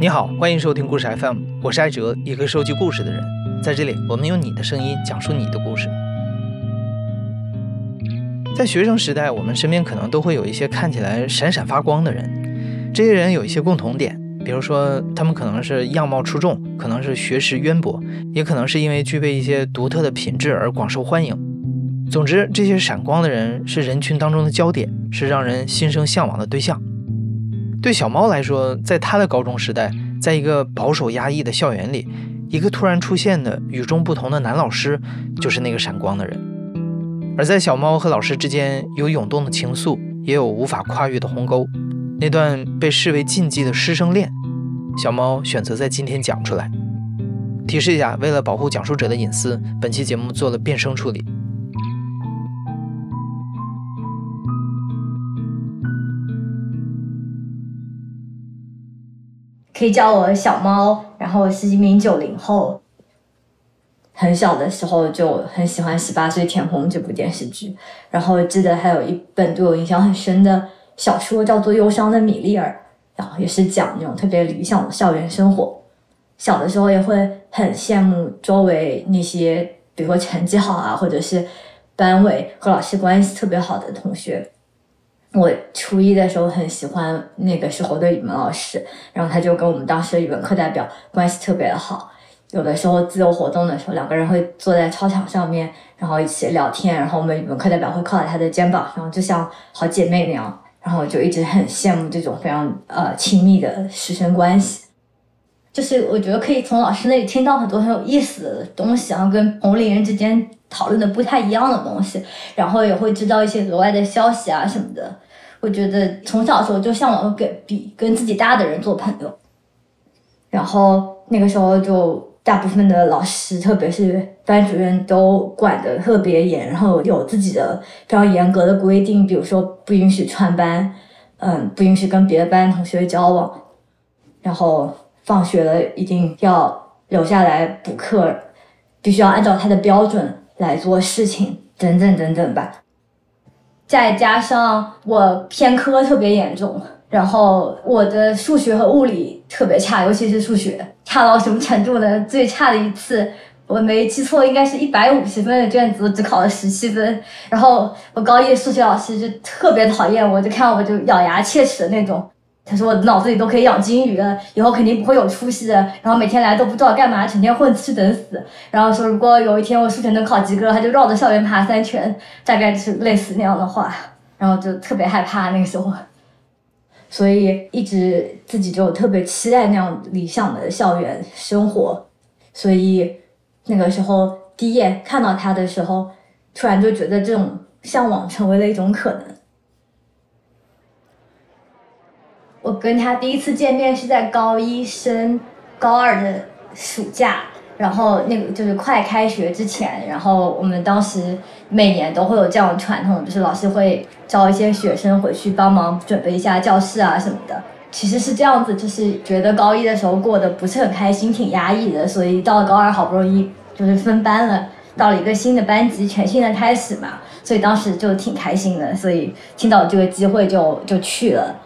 你好，欢迎收听故事 FM，我是艾哲，一个收集故事的人。在这里，我们用你的声音讲述你的故事。在学生时代，我们身边可能都会有一些看起来闪闪发光的人。这些人有一些共同点，比如说他们可能是样貌出众，可能是学识渊博，也可能是因为具备一些独特的品质而广受欢迎。总之，这些闪光的人是人群当中的焦点，是让人心生向往的对象。对小猫来说，在他的高中时代，在一个保守压抑的校园里，一个突然出现的与众不同的男老师，就是那个闪光的人。而在小猫和老师之间，有涌动的情愫，也有无法跨越的鸿沟。那段被视为禁忌的师生恋，小猫选择在今天讲出来。提示一下，为了保护讲述者的隐私，本期节目做了变声处理。可以叫我小猫，然后是一名九零后。很小的时候就很喜欢《十八岁甜红》这部电视剧，然后记得还有一本对我印象很深的小说，叫做《忧伤的米莉尔》，然后也是讲那种特别理想的校园生活。小的时候也会很羡慕周围那些，比如说成绩好啊，或者是班委和老师关系特别好的同学。我初一的时候很喜欢那个时候的语文老师，然后他就跟我们当时的语文课代表关系特别的好。有的时候自由活动的时候，两个人会坐在操场上面，然后一起聊天。然后我们语文课代表会靠在他的肩膀上，就像好姐妹那样。然后就一直很羡慕这种非常呃亲密的师生关系。就是我觉得可以从老师那里听到很多很有意思的东西，然后跟同龄人之间讨论的不太一样的东西，然后也会知道一些额外的消息啊什么的。我觉得从小时候就向往跟比跟自己大的人做朋友，然后那个时候就大部分的老师，特别是班主任都管得特别严，然后有自己的非常严格的规定，比如说不允许串班，嗯，不允许跟别的班同学交往，然后。放学了一定要留下来补课，必须要按照他的标准来做事情，等等等等吧。再加上我偏科特别严重，然后我的数学和物理特别差，尤其是数学差到什么程度呢？最差的一次，我没记错，应该是一百五十分的卷子，只考了十七分。然后我高一数学老师就特别讨厌我，就看我就咬牙切齿的那种。他说我脑子里都可以养金鱼了，以后肯定不会有出息的。然后每天来都不知道干嘛，成天混吃等死。然后说如果有一天我数学能考及格，他就绕着校园爬三圈，大概是类似那样的话。然后就特别害怕那个时候，所以一直自己就特别期待那样理想的校园生活。所以那个时候第一眼看到他的时候，突然就觉得这种向往成为了一种可能。我跟他第一次见面是在高一升高二的暑假，然后那个就是快开学之前，然后我们当时每年都会有这样的传统，就是老师会招一些学生回去帮忙准备一下教室啊什么的。其实是这样子，就是觉得高一的时候过得不是很开心，挺压抑的，所以到了高二好不容易就是分班了，到了一个新的班级，全新的开始嘛，所以当时就挺开心的，所以听到这个机会就就去了。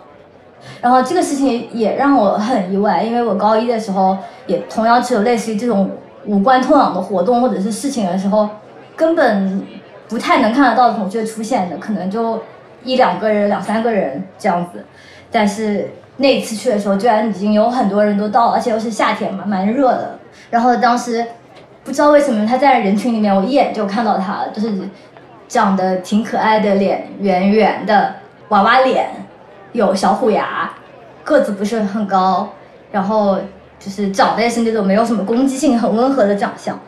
然后这个事情也让我很意外，因为我高一的时候也同样是有类似于这种无关痛痒的活动或者是事情的时候，根本不太能看得到同学出现的，可能就一两个人、两三个人这样子。但是那次去的时候，居然已经有很多人都到了，而且又是夏天嘛，蛮热的。然后当时不知道为什么他在人群里面，我一眼就看到他，就是长得挺可爱的脸，圆圆的娃娃脸。有小虎牙，个子不是很高，然后就是长得也是那种没有什么攻击性、很温和的长相，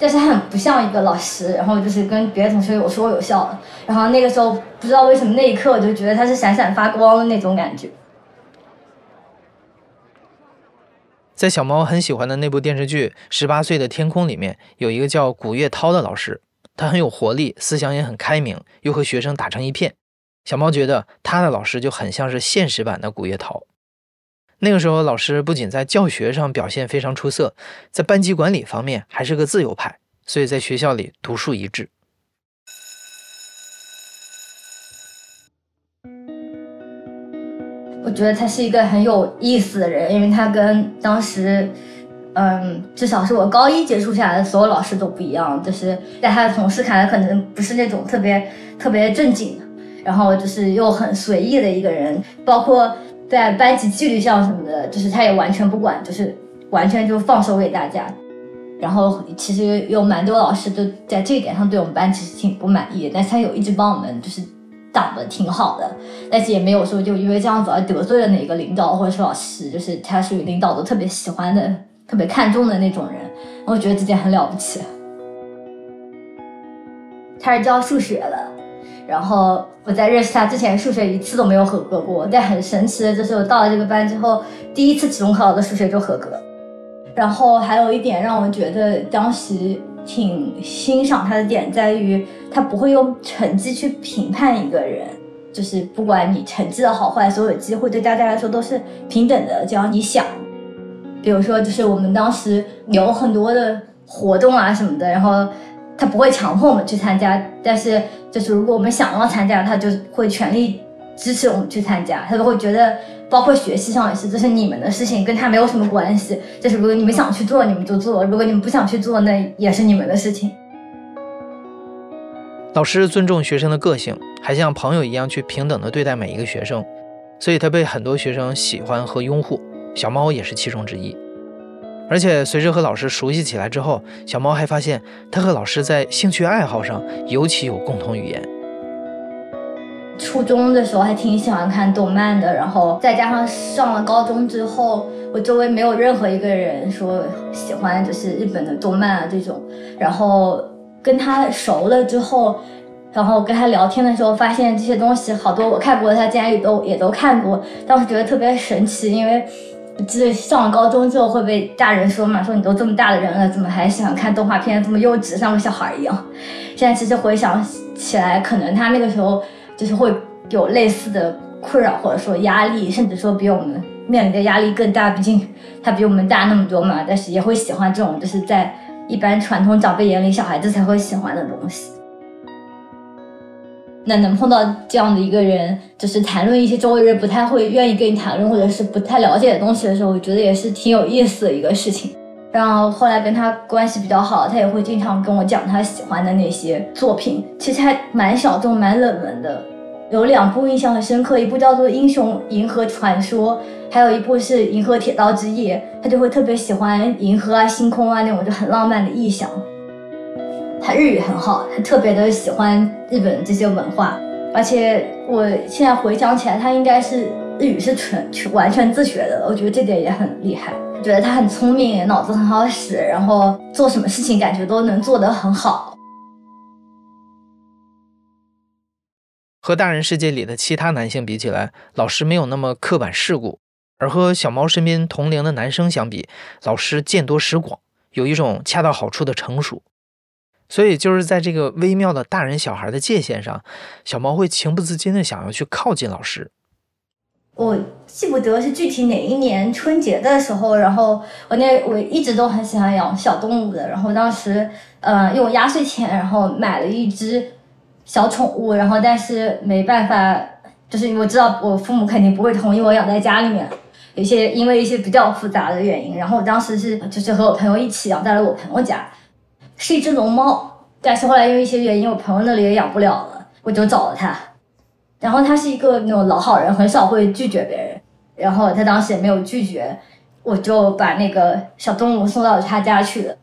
但是很不像一个老师，然后就是跟别的同学有说有笑的，然后那个时候不知道为什么那一刻我就觉得他是闪闪发光的那种感觉。在小猫很喜欢的那部电视剧《十八岁的天空》里面，有一个叫古月涛的老师，他很有活力，思想也很开明，又和学生打成一片。小猫觉得他的老师就很像是现实版的古月涛。那个时候，老师不仅在教学上表现非常出色，在班级管理方面还是个自由派，所以在学校里独树一帜。我觉得他是一个很有意思的人，因为他跟当时，嗯，至少是我高一接触下来的所有老师都不一样，就是在他的同事看来，可能不是那种特别特别正经的，然后就是又很随意的一个人，包括在班级纪律上什么的，就是他也完全不管，就是完全就放手给大家。然后其实有蛮多老师都在这一点上对我们班其实挺不满意，但是他有一直帮我们就是挡的挺好的，但是也没有说就因为这样子而得罪了哪个领导或者是老师，就是他属于领导都特别喜欢的、特别看重的那种人，我觉得这点很了不起。他是教数学的，然后我在认识他之前数学一次都没有合格过，但很神奇的就是我到了这个班之后，第一次期中考的数学就合格。然后还有一点让我觉得当时挺欣赏他的点，在于他不会用成绩去评判一个人，就是不管你成绩的好坏，所有机会对大家来说都是平等的。只要你想，比如说就是我们当时有很多的活动啊什么的，然后他不会强迫我们去参加，但是就是如果我们想要参加，他就会全力支持我们去参加，他就会觉得。包括学习上也是，这是你们的事情，跟他没有什么关系。就是如果你们想去做，你们就做；如果你们不想去做，那也是你们的事情。老师尊重学生的个性，还像朋友一样去平等的对待每一个学生，所以他被很多学生喜欢和拥护。小猫也是其中之一。而且随着和老师熟悉起来之后，小猫还发现他和老师在兴趣爱好上尤其有共同语言。初中的时候还挺喜欢看动漫的，然后再加上上了高中之后，我周围没有任何一个人说喜欢就是日本的动漫啊这种。然后跟他熟了之后，然后跟他聊天的时候，发现这些东西好多我看过，他竟然也都也都看过。当时觉得特别神奇，因为记得上了高中之后会被大人说嘛，说你都这么大的人了，怎么还喜欢看动画片，这么幼稚，像个小孩一样。现在其实回想起来，可能他那个时候。就是会有类似的困扰，或者说压力，甚至说比我们面临的压力更大。毕竟他比我们大那么多嘛，但是也会喜欢这种，就是在一般传统长辈眼里小孩子才会喜欢的东西。那能碰到这样的一个人，就是谈论一些周围人不太会愿意跟你谈论，或者是不太了解的东西的时候，我觉得也是挺有意思的一个事情。然后后来跟他关系比较好，他也会经常跟我讲他喜欢的那些作品，其实还蛮小众、蛮冷门的。有两部印象很深刻，一部叫做《英雄银河传说》，还有一部是《银河铁道之夜》。他就会特别喜欢银河啊、星空啊那种就很浪漫的意象。他日语很好，他特别的喜欢日本这些文化，而且我现在回想起来，他应该是日语是纯全完全自学的，我觉得这点也很厉害。觉得他很聪明，脑子很好使，然后做什么事情感觉都能做得很好。和大人世界里的其他男性比起来，老师没有那么刻板世故；而和小猫身边同龄的男生相比，老师见多识广，有一种恰到好处的成熟。所以，就是在这个微妙的大人小孩的界限上，小猫会情不自禁的想要去靠近老师。我记不得是具体哪一年春节的时候，然后我那我一直都很喜欢养小动物的，然后当时呃用压岁钱，然后买了一只小宠物，然后但是没办法，就是我知道我父母肯定不会同意我养在家里面，有些因为一些比较复杂的原因，然后我当时是就是和我朋友一起养在了我朋友家，是一只龙猫，但是后来因为一些原因，我朋友那里也养不了了，我就找了它。然后他是一个那种老好人，很少会拒绝别人。然后他当时也没有拒绝，我就把那个小动物送到他家去了。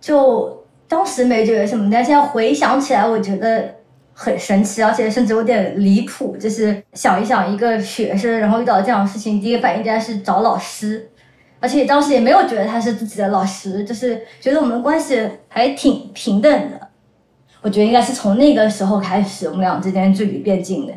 就当时没觉得什么，但现在回想起来，我觉得很神奇，而且甚至有点离谱。就是想一想，一个学生，然后遇到这样的事情，第一个反应竟然是找老师，而且当时也没有觉得他是自己的老师，就是觉得我们的关系还挺平等的。我觉得应该是从那个时候开始，我们俩之间距离变近的。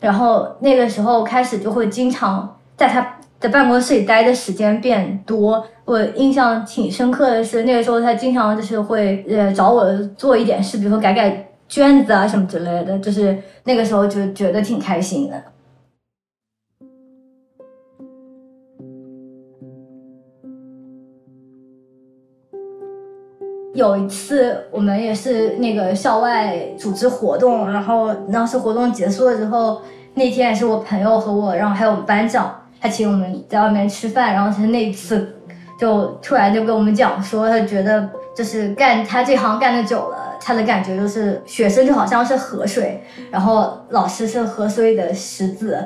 然后那个时候开始，就会经常在他的办公室里待的时间变多。我印象挺深刻的是，那个时候他经常就是会呃找我做一点事，比如说改改卷子啊什么之类的。就是那个时候就觉得挺开心的。有一次，我们也是那个校外组织活动，然后当时活动结束了之后，那天也是我朋友和我，然后还有我们班长，他请我们在外面吃饭，然后他那一次就突然就跟我们讲说，他觉得就是干他这行干的久了，他的感觉就是学生就好像是河水，然后老师是河水的石子，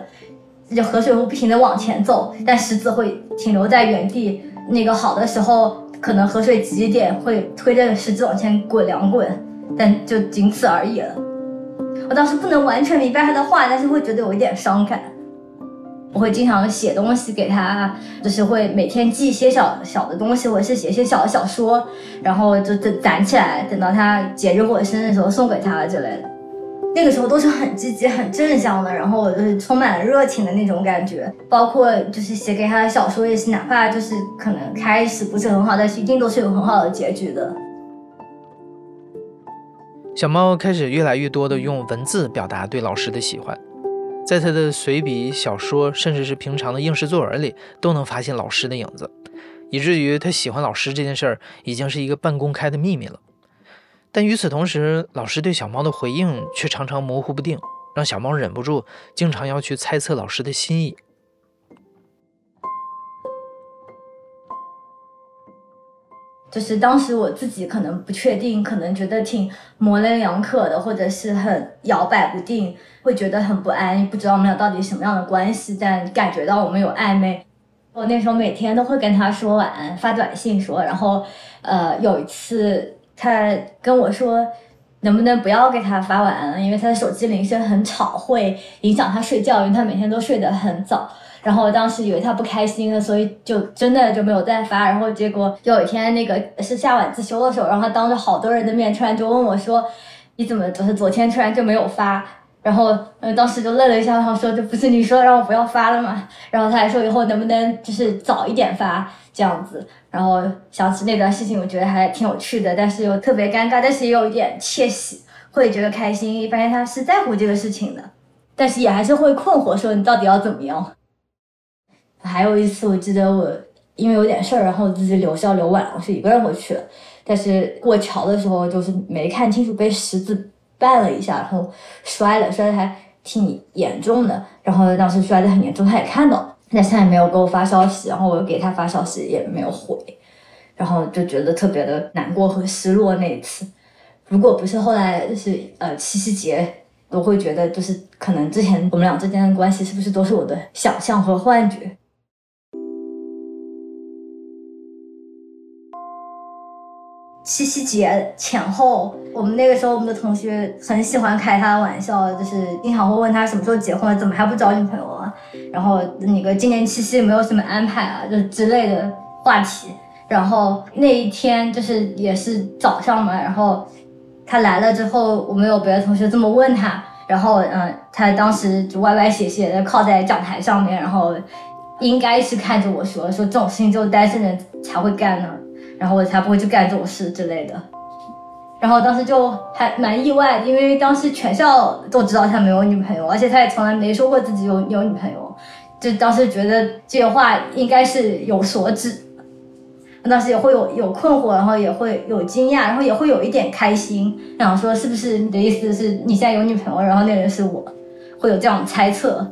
就河水会不停的往前走，但石子会停留在原地。那个好的时候，可能河水急一点会推着石子往前滚两滚，但就仅此而已了。我当时不能完全明白他的话，但是会觉得有一点伤感。我会经常写东西给他，就是会每天记一些小小的东西，或者是写一些小的小说，然后就就攒起来，等到他节日或者生日的时候送给他之类的。那个时候都是很积极、很正向的，然后就是充满了热情的那种感觉。包括就是写给他的小说也是，哪怕就是可能开始不是很好，但是一定都是有很好的结局的。小猫开始越来越多的用文字表达对老师的喜欢，在他的随笔、小说，甚至是平常的应试作文里，都能发现老师的影子，以至于他喜欢老师这件事儿已经是一个半公开的秘密了。但与此同时，老师对小猫的回应却常常模糊不定，让小猫忍不住经常要去猜测老师的心意。就是当时我自己可能不确定，可能觉得挺模棱两可的，或者是很摇摆不定，会觉得很不安，不知道我们俩到底什么样的关系，但感觉到我们有暧昧。我那时候每天都会跟他说晚安，发短信说，然后，呃，有一次他跟我说，能不能不要给他发晚安，因为他的手机铃声很吵，会影响他睡觉，因为他每天都睡得很早。然后我当时以为他不开心了，所以就真的就没有再发。然后结果有一天那个是下晚自修的时候，然后他当着好多人的面突然就问我说：“你怎么就是昨天突然就没有发？”然后嗯，当时就愣了一下，然后说：“这不是你说让我不要发了吗？”然后他还说以后能不能就是早一点发这样子。然后想起那段事情，我觉得还挺有趣的，但是又特别尴尬，但是也有一点窃喜，会觉得开心，发现他是在乎这个事情的，但是也还是会困惑，说你到底要怎么样？还有一次，我记得我因为有点事儿，然后自己留校留晚了，我是一个人回去的。但是过桥的时候，就是没看清楚，被石子绊了一下，然后摔了，摔的还挺严重的。然后当时摔的很严重，他也看到，但他也没有给我发消息，然后我给他发消息也没有回，然后就觉得特别的难过和失落那一次。如果不是后来就是呃七夕节，我会觉得就是可能之前我们俩之间的关系是不是都是我的想象和幻觉。七夕节前后，我们那个时候，我们的同学很喜欢开他的玩笑，就是经常会问他什么时候结婚，怎么还不找女朋友啊？然后那个今年七夕没有什么安排啊？就之类的话题。然后那一天就是也是早上嘛，然后他来了之后，我们有别的同学这么问他，然后嗯，他当时就歪歪斜斜的靠在讲台上面，然后应该是看着我说，说这种事情只有单身人才会干呢。然后我才不会去干这种事之类的，然后当时就还蛮意外的，因为当时全校都知道他没有女朋友，而且他也从来没说过自己有有女朋友，就当时觉得这话应该是有所指，当时也会有有困惑，然后也会有惊讶，然后也会有一点开心，然后说是不是你的意思是你现在有女朋友，然后那人是我，会有这样猜测。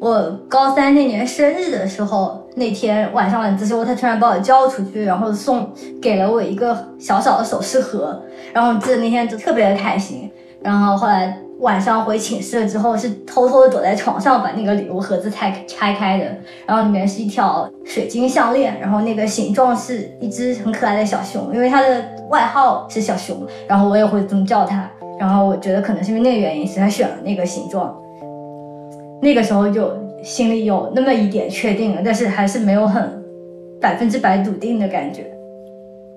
我高三那年生日的时候，那天晚上晚自修，他突然把我叫出去，然后送给了我一个小小的首饰盒，然后记得那天就特别的开心。然后后来晚上回寝室了之后，是偷偷的躲在床上把那个礼物盒子拆拆开的，然后里面是一条水晶项链，然后那个形状是一只很可爱的小熊，因为它的外号是小熊，然后我也会这么叫它。然后我觉得可能是因为那个原因，所以他选了那个形状。那个时候就心里有那么一点确定了，但是还是没有很百分之百笃定的感觉。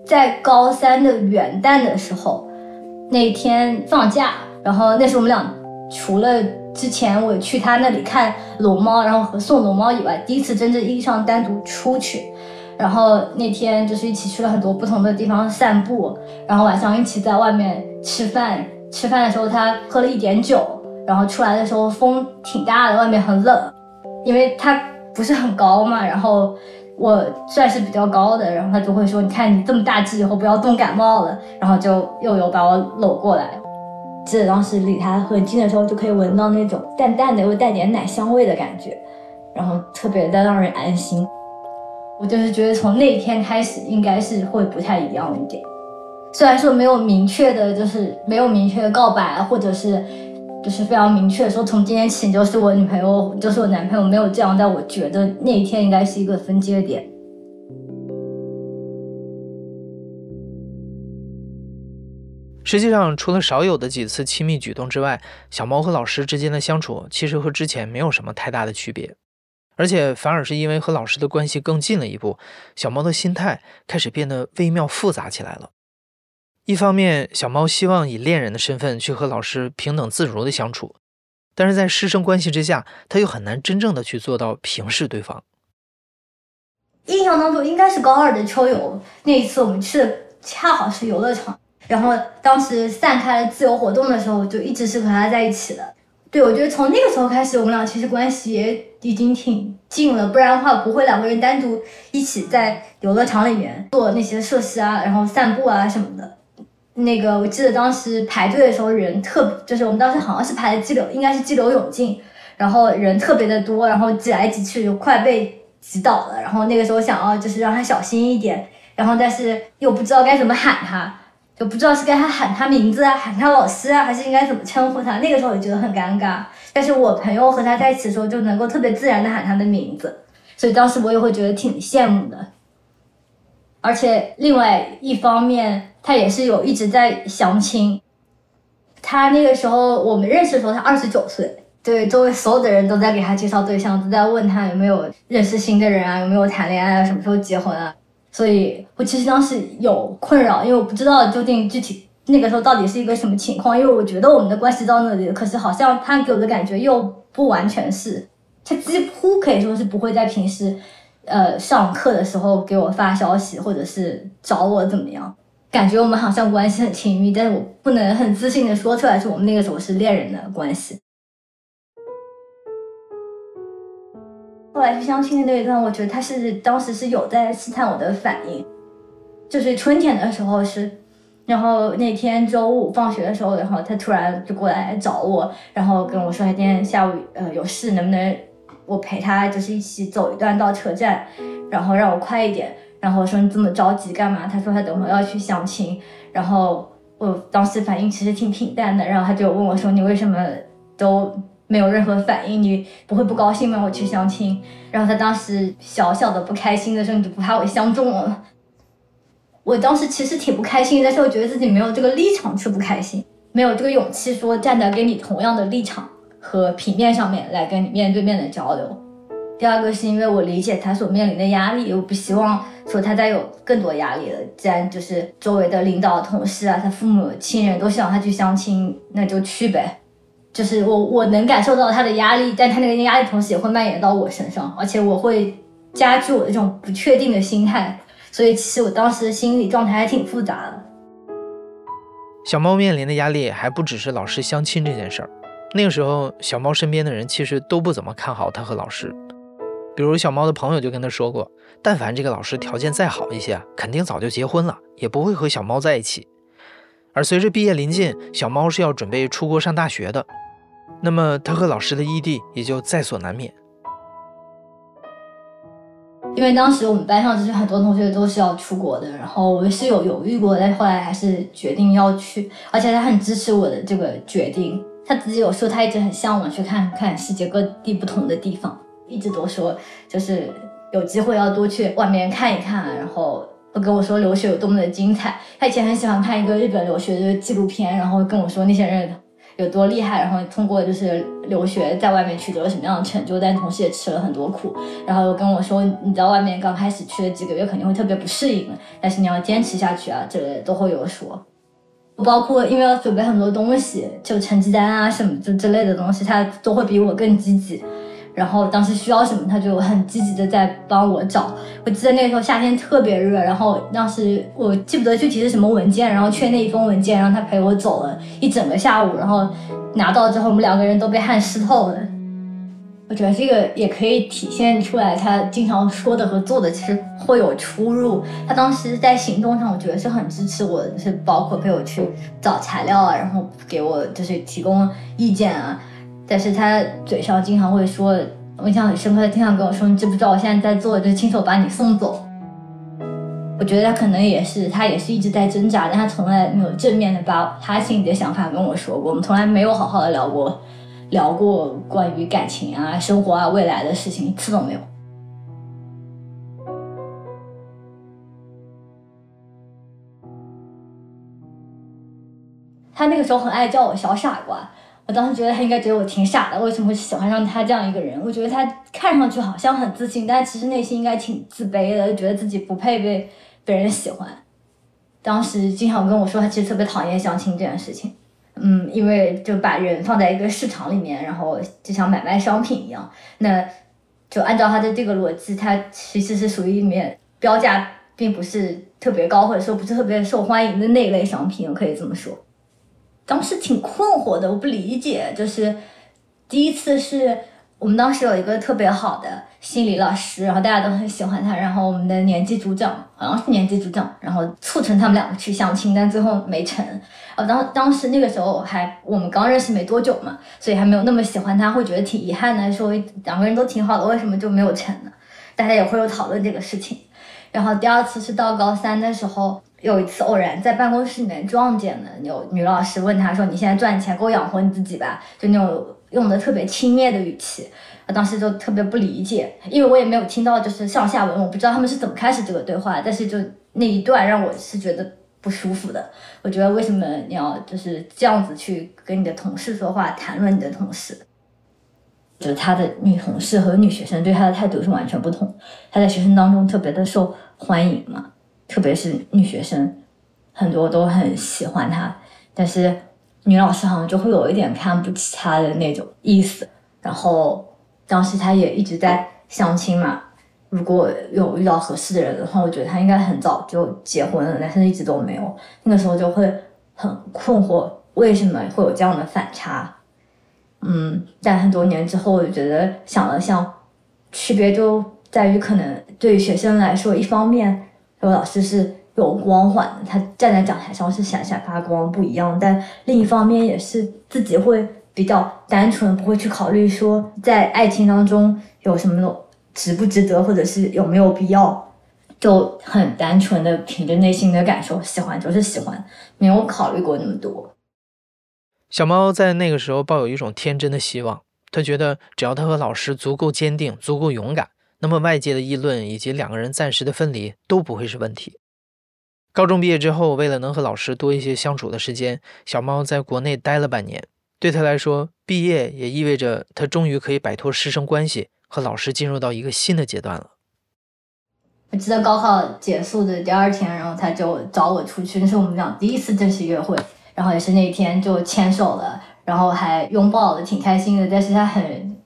在高三的元旦的时候，那天放假，然后那时候我们俩除了之前我去他那里看龙猫，然后和送龙猫以外，第一次真正意义上单独出去。然后那天就是一起去了很多不同的地方散步，然后晚上一起在外面吃饭。吃饭的时候他喝了一点酒。然后出来的时候风挺大的，外面很冷，因为他不是很高嘛。然后我算是比较高的，然后他就会说：“你看你这么大只，以后不要冻感冒了。”然后就又有把我搂过来。记得当时离他很近的时候，就可以闻到那种淡淡的又带点奶香味的感觉，然后特别的让人安心。我就是觉得从那天开始，应该是会不太一样一点。虽然说没有明确的，就是没有明确的告白，或者是就是非常明确说从今天起你就是我女朋友，就是我男朋友，没有这样，但我觉得那一天应该是一个分界点。实际上，除了少有的几次亲密举动之外，小猫和老师之间的相处其实和之前没有什么太大的区别，而且反而是因为和老师的关系更近了一步，小猫的心态开始变得微妙复杂起来了。一方面，小猫希望以恋人的身份去和老师平等自如的相处，但是在师生关系之下，他又很难真正的去做到平视对方。印象当中应该是高二的秋游那一次，我们去的恰好是游乐场。然后当时散开了自由活动的时候，就一直是和他在一起的。对，我觉得从那个时候开始，我们俩其实关系也已经挺近了。不然的话，不会两个人单独一起在游乐场里面做那些设施啊，然后散步啊什么的。那个我记得当时排队的时候人特，就是我们当时好像是排的激流，应该是激流勇进，然后人特别的多，然后挤来挤去就快被挤倒了。然后那个时候想要就是让他小心一点，然后但是又不知道该怎么喊他。就不知道是该他喊他名字啊，喊他老师啊，还是应该怎么称呼他？那个时候也觉得很尴尬。但是我朋友和他在一起的时候，就能够特别自然的喊他的名字，所以当时我也会觉得挺羡慕的。而且另外一方面，他也是有一直在相亲。他那个时候我们认识的时候，他二十九岁，对周围所有的人都在给他介绍对象，都在问他有没有认识新的人啊，有没有谈恋爱啊，什么时候结婚啊。所以我其实当时有困扰，因为我不知道究竟具体那个时候到底是一个什么情况。因为我觉得我们的关系到那里，可是好像他给我的感觉又不完全是，他几乎可以说是不会在平时，呃，上课的时候给我发消息，或者是找我怎么样。感觉我们好像关系很亲密，但是我不能很自信的说出来，说我们那个时候是恋人的关系。后来去相亲的那一段，我觉得他是当时是有在试探我的反应，就是春天的时候是，然后那天周五放学的时候，然后他突然就过来找我，然后跟我说他今天下午呃有事，能不能我陪他就是一起走一段到车站，然后让我快一点，然后说你这么着急干嘛？他说他等会要去相亲，然后我当时反应其实挺平淡的，然后他就问我说你为什么都。没有任何反应，你不会不高兴吗？我去相亲，然后他当时小小的不开心的时候，你就不怕我相中了？我当时其实挺不开心，但是我觉得自己没有这个立场去不开心，没有这个勇气说站在跟你同样的立场和平面上面来跟你面对面的交流。第二个是因为我理解他所面临的压力，我不希望说他再有更多压力了。既然就是周围的领导、同事啊，他父母亲人都希望他去相亲，那就去呗。就是我我能感受到他的压力，但他那个压力同时也会蔓延到我身上，而且我会加剧我的这种不确定的心态，所以其实我当时心理状态还挺复杂的。小猫面临的压力还不只是老师相亲这件事儿，那个时候小猫身边的人其实都不怎么看好他和老师，比如小猫的朋友就跟他说过，但凡这个老师条件再好一些，肯定早就结婚了，也不会和小猫在一起。而随着毕业临近，小猫是要准备出国上大学的。那么他和老师的异地也就在所难免，因为当时我们班上就是很多同学都是要出国的，然后我是有犹豫过，但后来还是决定要去，而且他很支持我的这个决定。他自己有说他一直很向往去看看世界各地不同的地方，一直都说就是有机会要多去外面看一看，然后会跟我说留学有多么的精彩。他以前很喜欢看一个日本留学的纪录片，然后跟我说那些人。有多厉害，然后通过就是留学在外面取得了什么样的成就，但同时也吃了很多苦。然后又跟我说，你在外面刚开始去了几个月肯定会特别不适应，但是你要坚持下去啊，这都会有说。包括因为要准备很多东西，就成绩单啊什么就之类的东西，他都会比我更积极。然后当时需要什么，他就很积极的在帮我找。我记得那个时候夏天特别热，然后当时我记不得具体是什么文件，然后缺那一封文件，让他陪我走了一整个下午，然后拿到之后，我们两个人都被汗湿透了。我觉得这个也可以体现出来，他经常说的和做的其实会有出入。他当时在行动上，我觉得是很支持我的，是包括陪我去找材料啊，然后给我就是提供意见啊。但是他嘴上经常会说，我印象很深刻，他经常跟我说：“你知不知道我现在在做，就是亲手把你送走。”我觉得他可能也是，他也是一直在挣扎，但他从来没有正面的把他心里的想法跟我说过。我们从来没有好好的聊过。聊过关于感情啊、生活啊、未来的事情，一次都没有。他那个时候很爱叫我小傻瓜，我当时觉得他应该觉得我挺傻的，为什么会喜欢上他这样一个人？我觉得他看上去好像很自信，但其实内心应该挺自卑的，觉得自己不配被被人喜欢。当时经常跟我说，他其实特别讨厌相亲这件事情。嗯，因为就把人放在一个市场里面，然后就像买卖商品一样，那就按照他的这个逻辑，他其实是属于里面标价并不是特别高，或者说不是特别受欢迎的那一类商品，可以这么说。当时挺困惑的，我不理解，就是第一次是。我们当时有一个特别好的心理老师，然后大家都很喜欢他。然后我们的年级组长好像是年级组长，然后促成他们两个去相亲，但最后没成。呃，当当时那个时候还我们刚认识没多久嘛，所以还没有那么喜欢他，会觉得挺遗憾的，说两个人都挺好的，为什么就没有成呢？大家也会有讨论这个事情。然后第二次是到高三的时候，有一次偶然在办公室里面撞见了，有女老师问他说：“你现在赚钱够养活你自己吧？”就那种。用的特别轻蔑的语气，当时就特别不理解，因为我也没有听到就是上下文，我不知道他们是怎么开始这个对话，但是就那一段让我是觉得不舒服的。我觉得为什么你要就是这样子去跟你的同事说话，谈论你的同事？就是他的女同事和女学生对他的态度是完全不同。他在学生当中特别的受欢迎嘛，特别是女学生，很多都很喜欢他，但是。女老师好像就会有一点看不起他的那种意思，然后当时他也一直在相亲嘛。如果有遇到合适的人的话，我觉得他应该很早就结婚了，但是一直都没有。那个时候就会很困惑，为什么会有这样的反差？嗯，在很多年之后，我就觉得想了想，区别就在于可能对于学生来说，一方面有老师是。有光环的，他站在讲台上是闪闪发光，不一样。但另一方面也是自己会比较单纯，不会去考虑说在爱情当中有什么值不值得，或者是有没有必要，就很单纯的凭着内心的感受，喜欢就是喜欢，没有考虑过那么多。小猫在那个时候抱有一种天真的希望，他觉得只要他和老师足够坚定、足够勇敢，那么外界的议论以及两个人暂时的分离都不会是问题。高中毕业之后，为了能和老师多一些相处的时间，小猫在国内待了半年。对他来说，毕业也意味着他终于可以摆脱师生关系，和老师进入到一个新的阶段了。我记得高考结束的第二天，然后他就找我出去，那是我们俩第一次正式约会，然后也是那一天就牵手了，然后还拥抱了，挺开心的。但是他很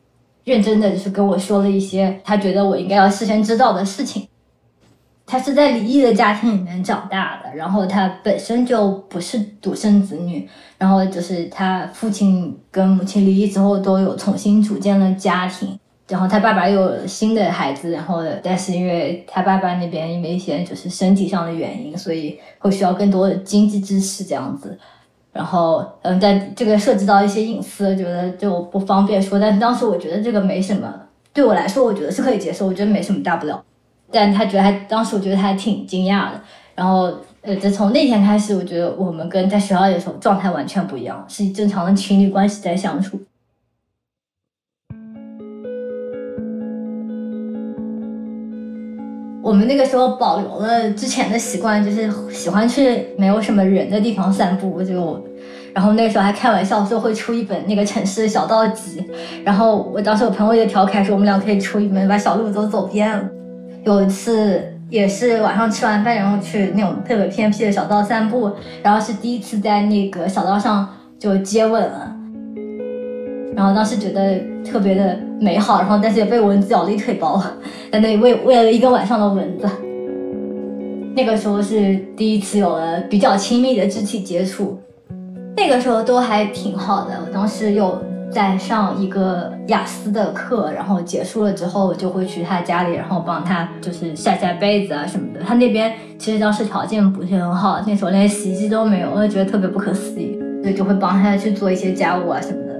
认真的就是跟我说了一些他觉得我应该要事先知道的事情。他是在离异的家庭里面长大的，然后他本身就不是独生子女，然后就是他父亲跟母亲离异之后都有重新组建了家庭，然后他爸爸又有新的孩子，然后但是因为他爸爸那边因为一些就是身体上的原因，所以会需要更多的经济支持这样子，然后嗯，但这个涉及到一些隐私，觉得就不方便说，但是当时我觉得这个没什么，对我来说我觉得是可以接受，我觉得没什么大不了。但他觉得还当时我觉得他还挺惊讶的，然后呃，就从那天开始，我觉得我们跟在学校里的时候状态完全不一样，是正常的情侣关系在相处。我们那个时候保留了之前的习惯，就是喜欢去没有什么人的地方散步，就，然后那个时候还开玩笑说会出一本那个城市小道集，然后我当时我朋友也调侃说我们俩可以出一本把小路都走遍了。有一次也是晚上吃完饭，然后去那种特别偏僻的小道散步，然后是第一次在那个小道上就接吻了，然后当时觉得特别的美好，然后但是也被蚊子咬了一腿包，在那里喂喂了一个晚上的蚊子。那个时候是第一次有了比较亲密的肢体接触，那个时候都还挺好的，我当时有在上一个雅思的课，然后结束了之后，我就会去他家里，然后帮他就是晒晒被子啊什么的。他那边其实当时条件不是很好，那时候连洗衣机都没有，我就觉得特别不可思议，所以就会帮他去做一些家务啊什么的。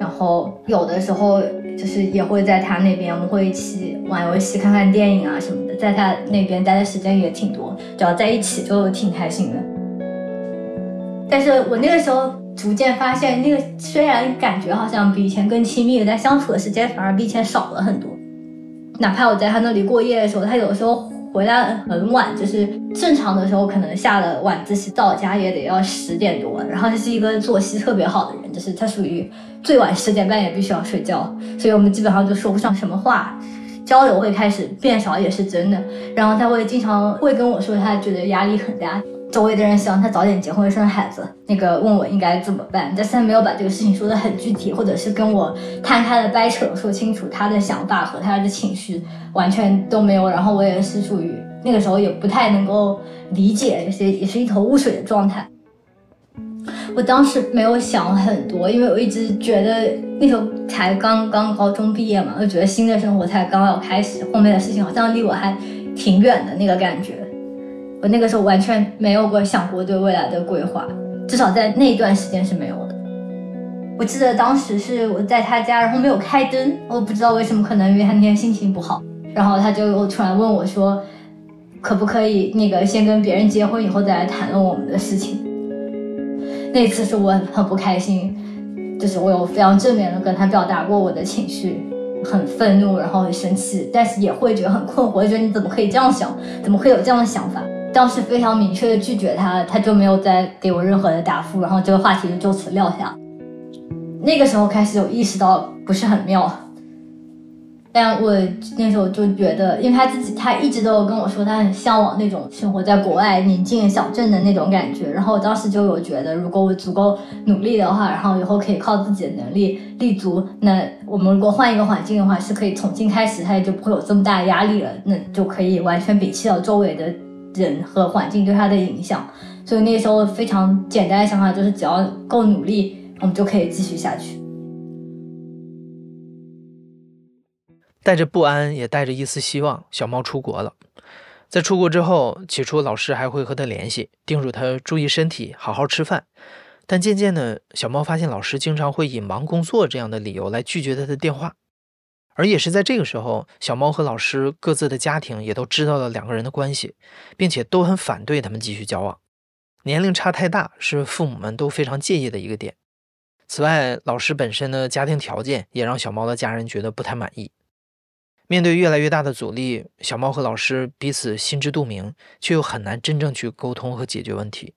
然后有的时候就是也会在他那边，我们会一起玩游戏、看看电影啊什么的，在他那边待的时间也挺多，只要在一起就挺开心的。但是我那个时候。逐渐发现，那个虽然感觉好像比以前更亲密了，但相处的时间反而比以前少了很多。哪怕我在他那里过夜的时候，他有时候回来很晚，就是正常的时候可能下了晚自习到家也得要十点多。然后他是一个作息特别好的人，就是他属于最晚十点半也必须要睡觉，所以我们基本上就说不上什么话，交流会开始变少也是真的。然后他会经常会跟我说，他觉得压力很大。周围的人希望他早点结婚生孩子，那个问我应该怎么办，但是他没有把这个事情说得很具体，或者是跟我摊开了掰扯说清楚他的想法和他的情绪，完全都没有。然后我也是属于那个时候也不太能够理解，也是也是一头雾水的状态。我当时没有想很多，因为我一直觉得那时候才刚刚高中毕业嘛，我觉得新的生活才刚要开始，后面的事情好像离我还挺远的那个感觉。我那个时候完全没有过想过对未来的规划，至少在那段时间是没有的。我记得当时是我在他家，然后没有开灯，我不知道为什么，可能因为他那天心情不好，然后他就突然问我说，可不可以那个先跟别人结婚，以后再来谈论我们的事情。那次是我很不开心，就是我有非常正面的跟他表达过我的情绪，很愤怒，然后很生气，但是也会觉得很困惑，觉得你怎么可以这样想，怎么会有这样的想法？当时非常明确的拒绝他，他就没有再给我任何的答复，然后这个话题就就此撂下。那个时候开始有意识到不是很妙，但我那时候就觉得，因为他自己他一直都有跟我说，他很向往那种生活在国外宁静小镇的那种感觉。然后我当时就有觉得，如果我足够努力的话，然后以后可以靠自己的能力立足，那我们如果换一个环境的话，是可以重新开始，他也就不会有这么大压力了，那就可以完全摒弃掉周围的。人和环境对他的影响，所以那时候非常简单的想法就是，只要够努力，我们就可以继续下去。带着不安，也带着一丝希望，小猫出国了。在出国之后，起初老师还会和他联系，叮嘱他注意身体，好好吃饭。但渐渐的，小猫发现老师经常会以忙工作这样的理由来拒绝他的电话。而也是在这个时候，小猫和老师各自的家庭也都知道了两个人的关系，并且都很反对他们继续交往。年龄差太大是父母们都非常介意的一个点。此外，老师本身的家庭条件也让小猫的家人觉得不太满意。面对越来越大的阻力，小猫和老师彼此心知肚明，却又很难真正去沟通和解决问题。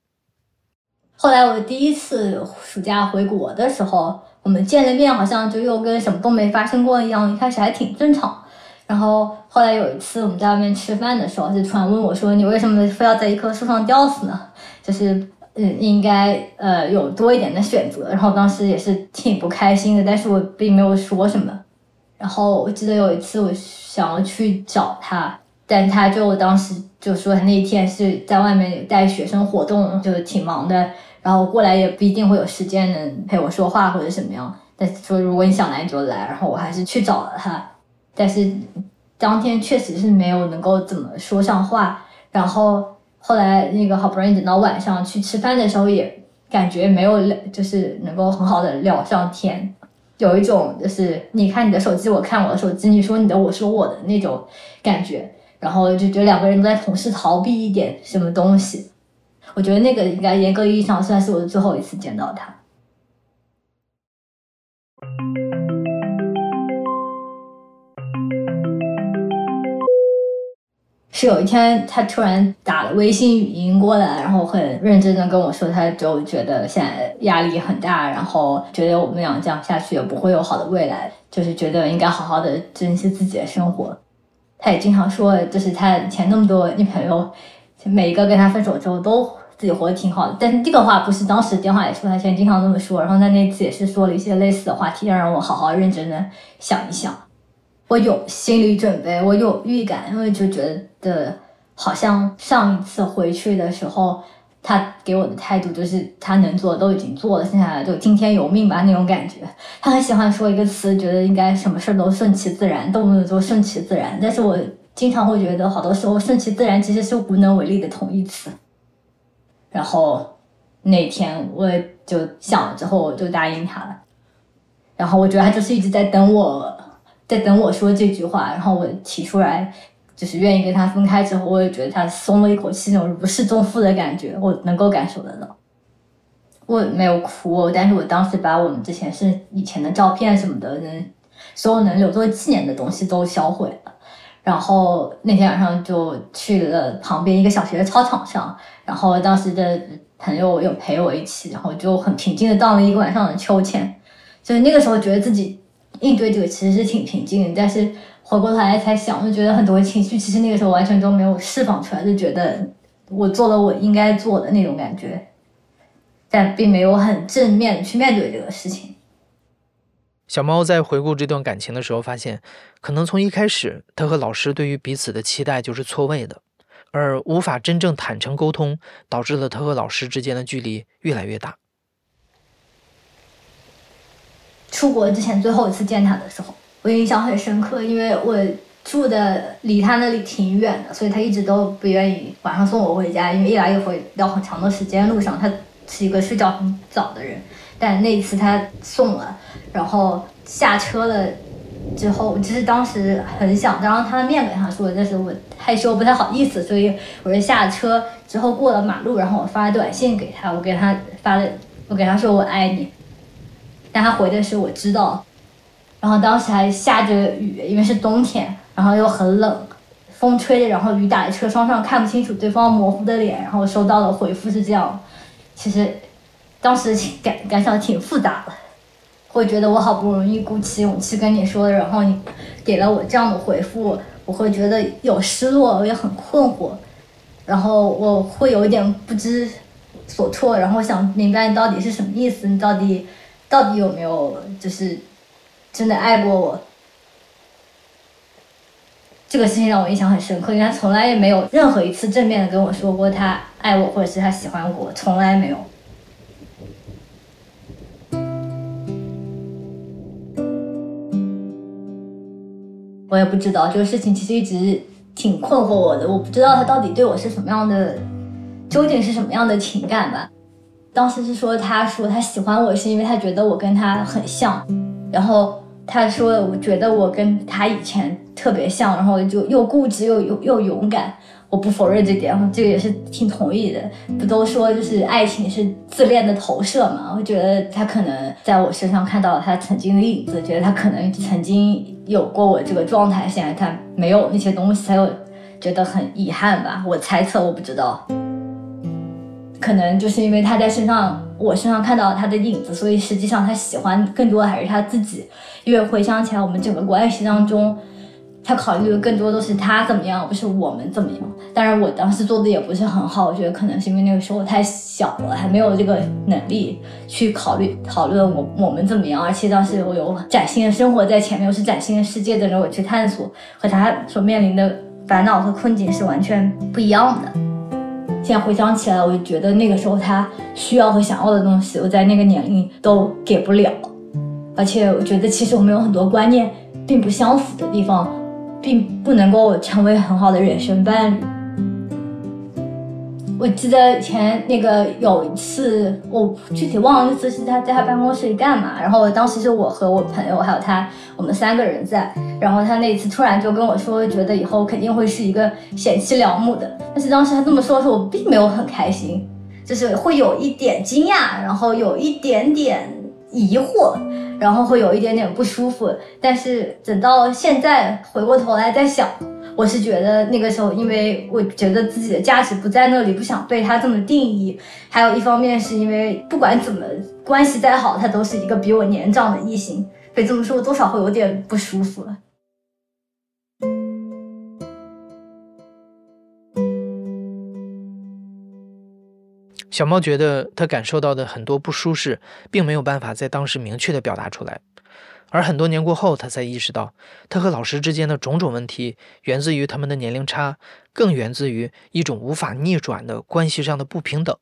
后来我第一次暑假回国的时候。我们见了面，好像就又跟什么都没发生过一样。一开始还挺正常，然后后来有一次我们在外面吃饭的时候，就突然问我说：“你为什么非要在一棵树上吊死呢？就是嗯，应该呃有多一点的选择。”然后当时也是挺不开心的，但是我并没有说什么。然后我记得有一次我想要去找他，但他就当时就说那天是在外面带学生活动，就挺忙的。然后过来也不一定会有时间能陪我说话或者什么样，但是说如果你想来你就来，然后我还是去找了他，但是当天确实是没有能够怎么说上话。然后后来那个好不容易等到晚上去吃饭的时候，也感觉没有就是能够很好的聊上天，有一种就是你看你的手机，我看我的手机，你说你的，我说我的那种感觉，然后就觉得两个人都在同时逃避一点什么东西。我觉得那个应该严格意义上算是我最后一次见到他。是有一天，他突然打了微信语音过来，然后很认真的跟我说，他就觉得现在压力很大，然后觉得我们俩这样下去也不会有好的未来，就是觉得应该好好的珍惜自己的生活。他也经常说，就是他以前那么多女朋友，每一个跟他分手之后都。自己活得挺好的，但是这个话不是当时电话里说，他现在经常这么说。然后他那次也是说了一些类似的话题，要让我好好认真的想一想。我有心理准备，我有预感，因为就觉得好像上一次回去的时候，他给我的态度就是他能做都已经做了，剩下的就听天由命吧那种感觉。他很喜欢说一个词，觉得应该什么事都顺其自然，动不动就顺其自然。但是我经常会觉得，好多时候顺其自然其实是无能为力的同义词。然后那天我就想了之后，我就答应他了。然后我觉得他就是一直在等我，在等我说这句话。然后我提出来。就是愿意跟他分开之后，我也觉得他松了一口气，那种如释重负的感觉，我能够感受得到。我没有哭，但是我当时把我们之前是以前的照片什么的，能所有能留作纪念的东西都销毁了。然后那天晚上就去了旁边一个小学的操场上，然后当时的朋友有陪我一起，然后就很平静的荡了一个晚上的秋千。就是那个时候觉得自己应对这个其实是挺平静的，但是。回过头来才想，就觉得很多情绪其实那个时候完全都没有释放出来，就觉得我做了我应该做的那种感觉，但并没有很正面的去面对这个事情。小猫在回顾这段感情的时候，发现可能从一开始，他和老师对于彼此的期待就是错位的，而无法真正坦诚沟通，导致了他和老师之间的距离越来越大。出国之前最后一次见他的时候。我印象很深刻，因为我住的离他那里挺远的，所以他一直都不愿意晚上送我回家，因为一来一回要很长的时间，路上他是一个睡觉很早的人。但那一次他送了，然后下车了之后，其实当时很想当着他的面跟他说，但是我害羞不太好意思，所以我就下车之后过了马路，然后我发短信给他，我给他发了，我给他说我爱你，但他回的是我知道。然后当时还下着雨，因为是冬天，然后又很冷，风吹着，然后雨打在车窗上，看不清楚对方模糊的脸。然后收到的回复是这样，其实当时感感想挺复杂的，会觉得我好不容易鼓起勇气跟你说，然后你给了我这样的回复，我会觉得有失落，我也很困惑，然后我会有一点不知所措，然后想明白你到底是什么意思，你到底到底有没有就是。真的爱过我，这个事情让我印象很深刻，因为他从来也没有任何一次正面的跟我说过他爱我或者是他喜欢我，从来没有。我也不知道这个事情其实一直挺困惑我的，我不知道他到底对我是什么样的，究竟是什么样的情感吧。当时是说他说他喜欢我是因为他觉得我跟他很像，然后。他说：“我觉得我跟他以前特别像，然后就又固执又又又勇敢。我不否认这点，这个也是挺同意的。不都说就是爱情是自恋的投射嘛？我觉得他可能在我身上看到了他曾经的影子，觉得他可能曾经有过我这个状态，现在他没有那些东西，他又觉得很遗憾吧？我猜测，我不知道。可能就是因为他在身上，我身上看到了他的影子，所以实际上他喜欢更多的还是他自己。”因为回想起来，我们整个关系当中，他考虑的更多都是他怎么样，不是我们怎么样。当然，我当时做的也不是很好，我觉得可能是因为那个时候太小了，还没有这个能力去考虑讨论我我们怎么样。而且当时我有崭新的生活在前面，又是崭新的世界等着我去探索，和他所面临的烦恼和困境是完全不一样的。现在回想起来，我就觉得那个时候他需要和想要的东西，我在那个年龄都给不了。而且我觉得，其实我们有很多观念并不相符的地方，并不能够成为很好的人生伴侣。我记得以前那个有一次，我具体忘了那次是他在他办公室里干嘛。然后当时是我和我朋友还有他，我们三个人在。然后他那一次突然就跟我说，觉得以后肯定会是一个贤妻良母的。但是当时他这么说的时候，我并没有很开心，就是会有一点惊讶，然后有一点点疑惑。然后会有一点点不舒服，但是等到现在回过头来再想，我是觉得那个时候，因为我觉得自己的价值不在那里，不想被他这么定义。还有一方面是因为不管怎么关系再好，他都是一个比我年长的异性，被这么说多少会有点不舒服。小猫觉得他感受到的很多不舒适，并没有办法在当时明确的表达出来，而很多年过后，他才意识到，他和老师之间的种种问题，源自于他们的年龄差，更源自于一种无法逆转的关系上的不平等，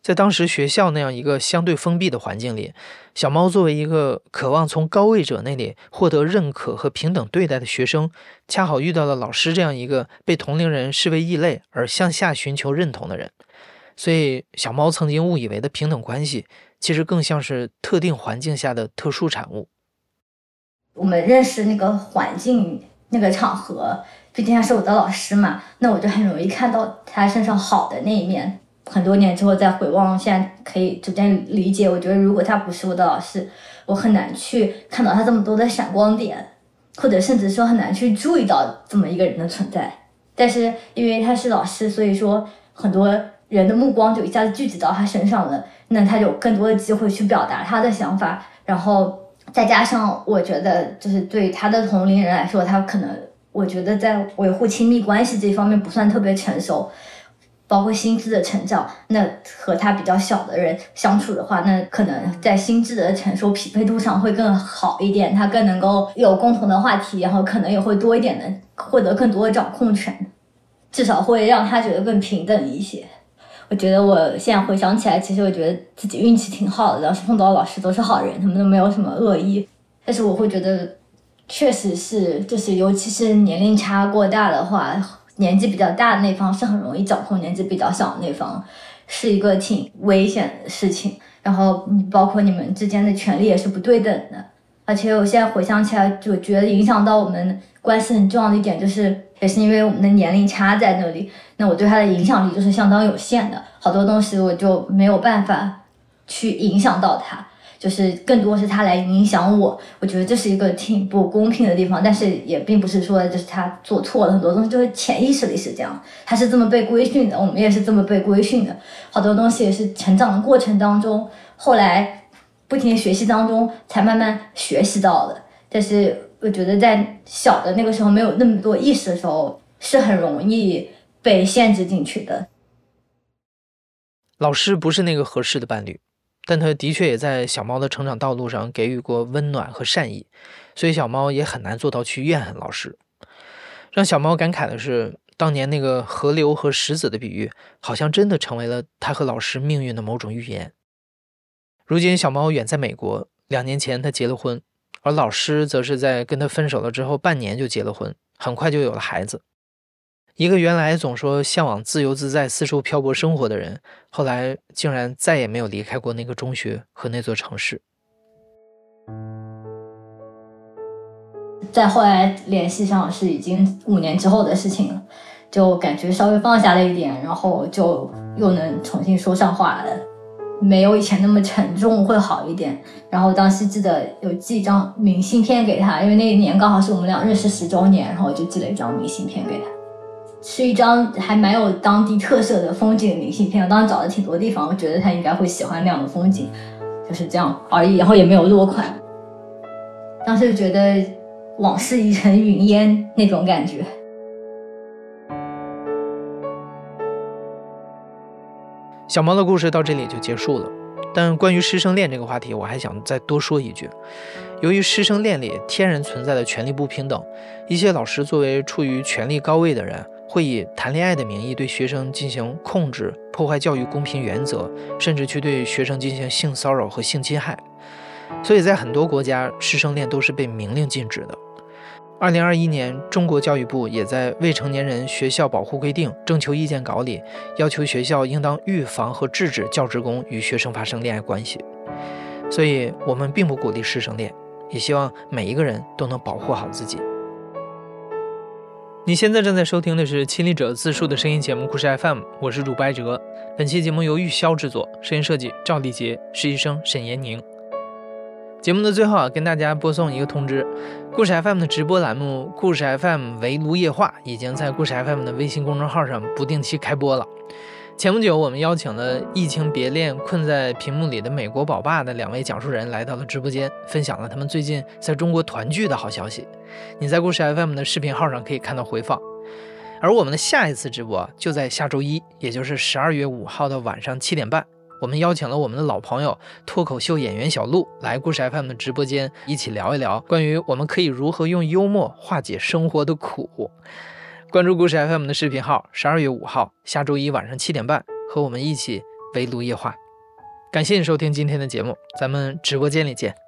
在当时学校那样一个相对封闭的环境里，小猫作为一个渴望从高位者那里获得认可和平等对待的学生，恰好遇到了老师这样一个被同龄人视为异类而向下寻求认同的人。所以，小猫曾经误以为的平等关系，其实更像是特定环境下的特殊产物。我们认识那个环境、那个场合，毕竟他是我的老师嘛，那我就很容易看到他身上好的那一面。很多年之后再回望，现在可以逐渐理解。我觉得如果他不是我的老师，我很难去看到他这么多的闪光点，或者甚至说很难去注意到这么一个人的存在。但是因为他是老师，所以说很多人的目光就一下子聚集到他身上了，那他有更多的机会去表达他的想法。然后再加上我觉得，就是对他的同龄人来说，他可能我觉得在维护亲密关系这方面不算特别成熟。包括心智的成长，那和他比较小的人相处的话，那可能在心智的成熟匹配度上会更好一点，他更能够有共同的话题，然后可能也会多一点的获得更多的掌控权，至少会让他觉得更平等一些。我觉得我现在回想起来，其实我觉得自己运气挺好的，当时碰到老师都是好人，他们都没有什么恶意。但是我会觉得，确实是，就是尤其是年龄差过大的话。年纪比较大的那方是很容易掌控年纪比较小的那方，是一个挺危险的事情。然后包括你们之间的权利也是不对等的。而且我现在回想起来，就觉得影响到我们关系很重要的一点，就是也是因为我们的年龄差在那里，那我对他的影响力就是相当有限的。好多东西我就没有办法去影响到他。就是更多是他来影响我，我觉得这是一个挺不公平的地方，但是也并不是说就是他做错了很多东西，就是潜意识里是这样，他是这么被规训的，我们也是这么被规训的，好多东西也是成长的过程当中，后来不停学习当中才慢慢学习到的，但是我觉得在小的那个时候没有那么多意识的时候，是很容易被限制进去的。老师不是那个合适的伴侣。但他的确也在小猫的成长道路上给予过温暖和善意，所以小猫也很难做到去怨恨老师。让小猫感慨的是，当年那个河流和石子的比喻，好像真的成为了他和老师命运的某种预言。如今小猫远在美国，两年前他结了婚，而老师则是在跟他分手了之后半年就结了婚，很快就有了孩子。一个原来总说向往自由自在、四处漂泊生活的人，后来竟然再也没有离开过那个中学和那座城市。再后来联系上是已经五年之后的事情了，就感觉稍微放下了一点，然后就又能重新说上话了，没有以前那么沉重，会好一点。然后当时记得有寄一张明信片给他，因为那一年刚好是我们俩认识十周年，然后我就寄了一张明信片给他。是一张还蛮有当地特色的风景明信片，我当时找了挺多地方，我觉得他应该会喜欢那样的风景，就是这样而已，然后也没有落款。当时就觉得往事已成云烟那种感觉。小猫的故事到这里就结束了，但关于师生恋这个话题，我还想再多说一句。由于师生恋里天然存在的权力不平等，一些老师作为处于权力高位的人。会以谈恋爱的名义对学生进行控制，破坏教育公平原则，甚至去对学生进行性骚扰和性侵害。所以在很多国家，师生恋都是被明令禁止的。二零二一年，中国教育部也在《未成年人学校保护规定》征求意见稿里，要求学校应当预防和制止教职工与学生发生恋爱关系。所以，我们并不鼓励师生恋，也希望每一个人都能保护好自己。你现在正在收听的是《亲历者自述》的声音节目《故事 FM》，我是主播艾哲。本期节目由玉箫制作，声音设计赵丽杰，实习生沈延宁。节目的最后啊，跟大家播送一个通知：故事 FM 的直播栏目《故事 FM 围炉夜话》已经在故事 FM 的微信公众号上不定期开播了。前不久，我们邀请了移情别恋、困在屏幕里的美国宝爸的两位讲述人来到了直播间，分享了他们最近在中国团聚的好消息。你在故事 FM 的视频号上可以看到回放。而我们的下一次直播就在下周一，也就是十二月五号的晚上七点半。我们邀请了我们的老朋友脱口秀演员小鹿来故事 FM 的直播间，一起聊一聊关于我们可以如何用幽默化解生活的苦。关注故事 FM 的视频号，十二月五号下周一晚上七点半，和我们一起围炉夜话。感谢你收听今天的节目，咱们直播间里见。